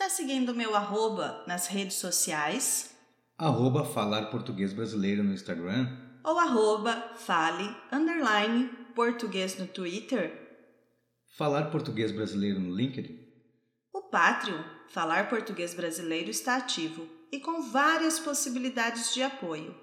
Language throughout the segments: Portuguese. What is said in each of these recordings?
Está seguindo meu arroba nas redes sociais? Arroba Falar Português Brasileiro no Instagram? Ou arroba Fale Underline Português no Twitter? Falar Português Brasileiro no LinkedIn? O Patreon, Falar Português Brasileiro, está ativo e com várias possibilidades de apoio.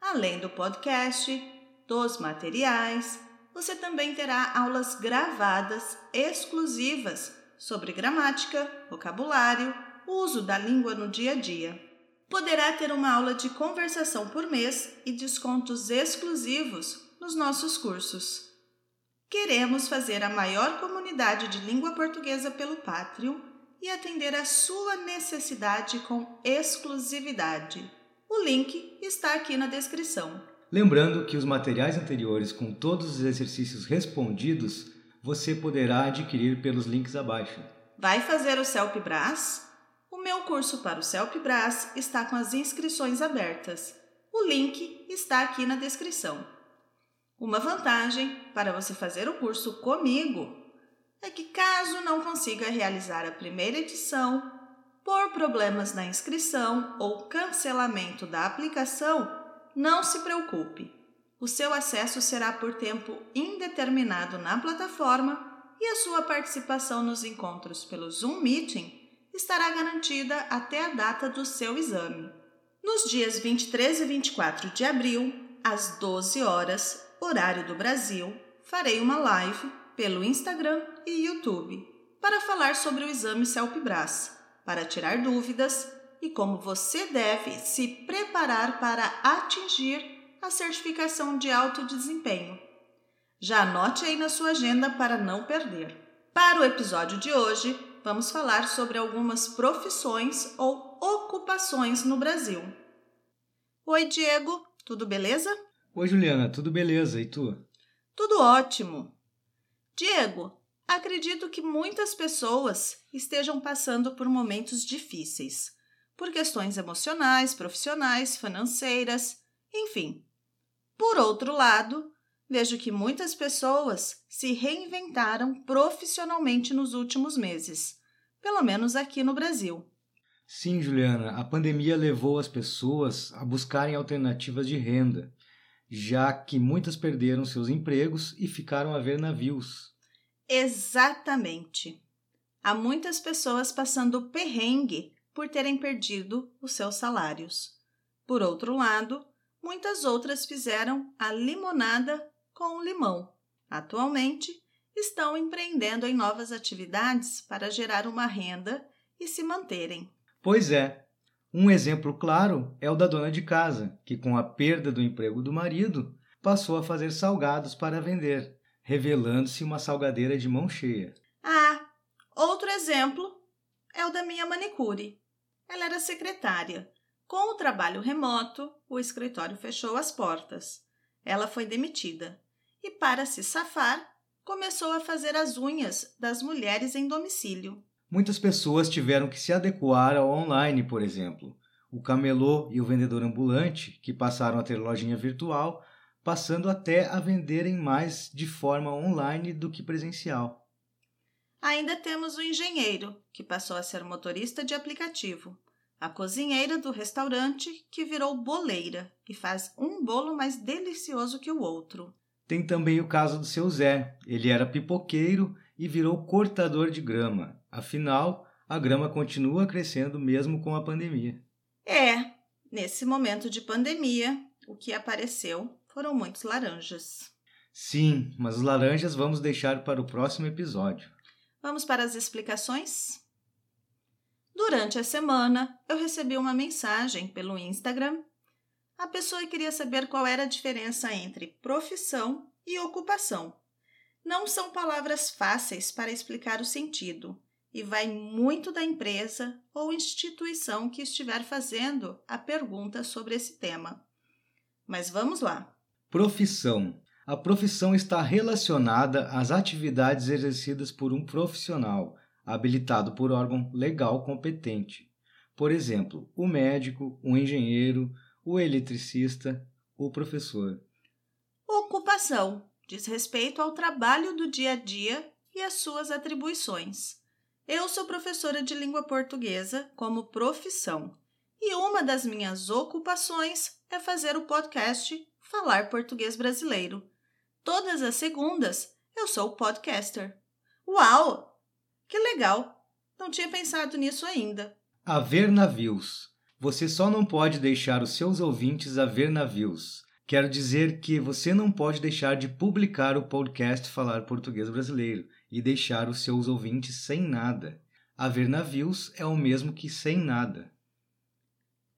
Além do podcast, dos materiais, você também terá aulas gravadas exclusivas sobre gramática, vocabulário, uso da língua no dia a dia. Poderá ter uma aula de conversação por mês e descontos exclusivos nos nossos cursos. Queremos fazer a maior comunidade de língua portuguesa pelo Patreon e atender a sua necessidade com exclusividade. O link está aqui na descrição. Lembrando que os materiais anteriores com todos os exercícios respondidos você poderá adquirir pelos links abaixo. Vai fazer o CELP-BRAS? O meu curso para o CELP-BRAS está com as inscrições abertas. O link está aqui na descrição. Uma vantagem para você fazer o curso comigo é que, caso não consiga realizar a primeira edição, por problemas na inscrição ou cancelamento da aplicação, não se preocupe. O seu acesso será por tempo indeterminado na plataforma e a sua participação nos encontros pelo Zoom Meeting estará garantida até a data do seu exame. Nos dias 23 e 24 de abril, às 12 horas, horário do Brasil, farei uma live pelo Instagram e YouTube para falar sobre o exame CELP-BRAS, para tirar dúvidas e como você deve se preparar para atingir a certificação de alto desempenho. Já anote aí na sua agenda para não perder. Para o episódio de hoje, vamos falar sobre algumas profissões ou ocupações no Brasil. Oi, Diego, tudo beleza? Oi, Juliana, tudo beleza? E tu? Tudo ótimo. Diego, acredito que muitas pessoas estejam passando por momentos difíceis por questões emocionais, profissionais, financeiras, enfim. Por outro lado, vejo que muitas pessoas se reinventaram profissionalmente nos últimos meses, pelo menos aqui no Brasil. Sim, Juliana, a pandemia levou as pessoas a buscarem alternativas de renda, já que muitas perderam seus empregos e ficaram a ver navios. Exatamente. Há muitas pessoas passando perrengue por terem perdido os seus salários. Por outro lado, muitas outras fizeram a limonada com o limão. Atualmente, estão empreendendo em novas atividades para gerar uma renda e se manterem. Pois é. Um exemplo claro é o da dona de casa, que, com a perda do emprego do marido, passou a fazer salgados para vender, revelando-se uma salgadeira de mão cheia. Ah, outro exemplo é o da minha manicure. Ela era secretária. Com o trabalho remoto, o escritório fechou as portas. Ela foi demitida e, para se safar, começou a fazer as unhas das mulheres em domicílio. Muitas pessoas tiveram que se adequar ao online, por exemplo. O camelô e o vendedor ambulante, que passaram a ter lojinha virtual, passando até a venderem mais de forma online do que presencial. Ainda temos o engenheiro, que passou a ser motorista de aplicativo, a cozinheira do restaurante, que virou boleira e faz um bolo mais delicioso que o outro. Tem também o caso do seu Zé. Ele era pipoqueiro e virou cortador de grama. Afinal, a grama continua crescendo mesmo com a pandemia. É, nesse momento de pandemia, o que apareceu foram muitos laranjas. Sim, mas os laranjas vamos deixar para o próximo episódio. Vamos para as explicações? Durante a semana, eu recebi uma mensagem pelo Instagram. A pessoa queria saber qual era a diferença entre profissão e ocupação. Não são palavras fáceis para explicar o sentido e vai muito da empresa ou instituição que estiver fazendo a pergunta sobre esse tema. Mas vamos lá. Profissão a profissão está relacionada às atividades exercidas por um profissional habilitado por órgão legal competente. Por exemplo, o médico, o engenheiro, o eletricista, o professor. Ocupação diz respeito ao trabalho do dia a dia e às suas atribuições. Eu sou professora de língua portuguesa como profissão e uma das minhas ocupações é fazer o podcast Falar Português Brasileiro. Todas as segundas eu sou podcaster. Uau! Que legal! Não tinha pensado nisso ainda. A ver navios. Você só não pode deixar os seus ouvintes a ver navios. Quero dizer que você não pode deixar de publicar o podcast Falar Português Brasileiro e deixar os seus ouvintes sem nada. Haver navios é o mesmo que sem nada.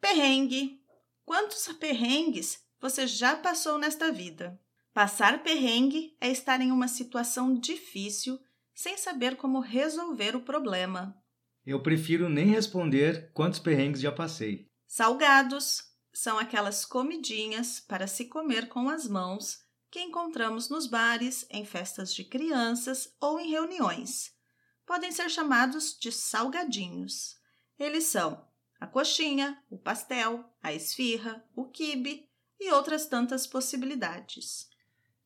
Perrengue. Quantos perrengues você já passou nesta vida? Passar perrengue é estar em uma situação difícil sem saber como resolver o problema. Eu prefiro nem responder quantos perrengues já passei. Salgados são aquelas comidinhas para se comer com as mãos que encontramos nos bares, em festas de crianças ou em reuniões. Podem ser chamados de salgadinhos. Eles são a coxinha, o pastel, a esfirra, o quibe e outras tantas possibilidades.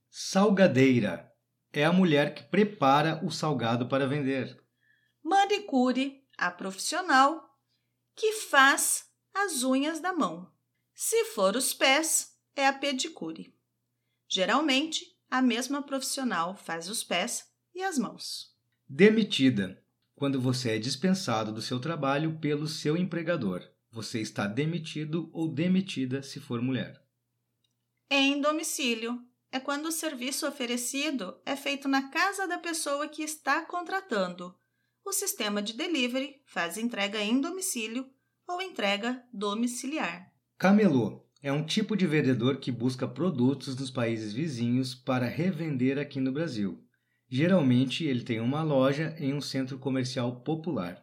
Salgadeira é a mulher que prepara o salgado para vender. Manicure, a profissional que faz as unhas da mão. Se for os pés, é a pedicure. Geralmente, a mesma profissional faz os pés e as mãos. Demitida. Quando você é dispensado do seu trabalho pelo seu empregador. Você está demitido ou demitida se for mulher. Em domicílio. É quando o serviço oferecido é feito na casa da pessoa que está contratando. O sistema de delivery faz entrega em domicílio ou entrega domiciliar. Camelô é um tipo de vendedor que busca produtos dos países vizinhos para revender aqui no Brasil. Geralmente, ele tem uma loja em um centro comercial popular.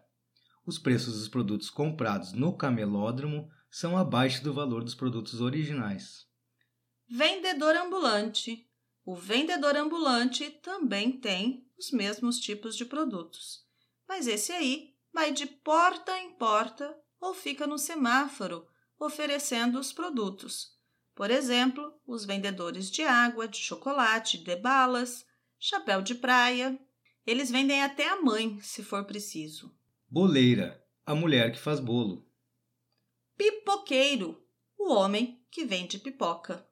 Os preços dos produtos comprados no camelódromo são abaixo do valor dos produtos originais. Vendedor ambulante. O vendedor ambulante também tem os mesmos tipos de produtos, mas esse aí vai de porta em porta ou fica no semáforo oferecendo os produtos. Por exemplo, os vendedores de água, de chocolate, de balas, chapéu de praia. Eles vendem até a mãe, se for preciso. Boleira, a mulher que faz bolo. Pipoqueiro, o homem que vende pipoca.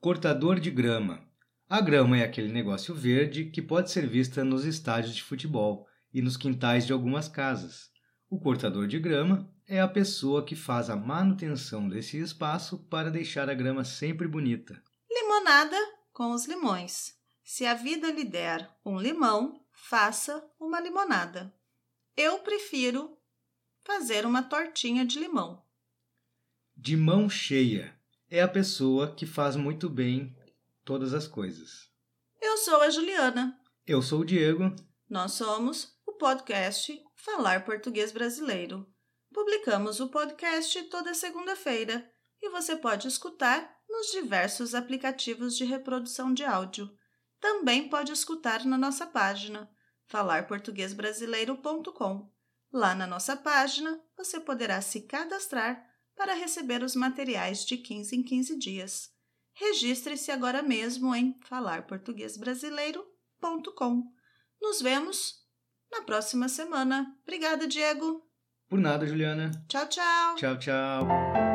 Cortador de grama. A grama é aquele negócio verde que pode ser vista nos estádios de futebol e nos quintais de algumas casas. O cortador de grama é a pessoa que faz a manutenção desse espaço para deixar a grama sempre bonita. Limonada com os limões. Se a vida lhe der um limão, faça uma limonada. Eu prefiro fazer uma tortinha de limão. De mão cheia é a pessoa que faz muito bem todas as coisas. Eu sou a Juliana. Eu sou o Diego. Nós somos o podcast Falar Português Brasileiro. Publicamos o podcast toda segunda-feira e você pode escutar nos diversos aplicativos de reprodução de áudio. Também pode escutar na nossa página falarportuguesbrasileiro.com. Lá na nossa página, você poderá se cadastrar para receber os materiais de 15 em 15 dias. Registre-se agora mesmo em falarportuguesbrasileiro.com. Nos vemos na próxima semana. Obrigada, Diego! Por nada, Juliana. Tchau, tchau. Tchau, tchau.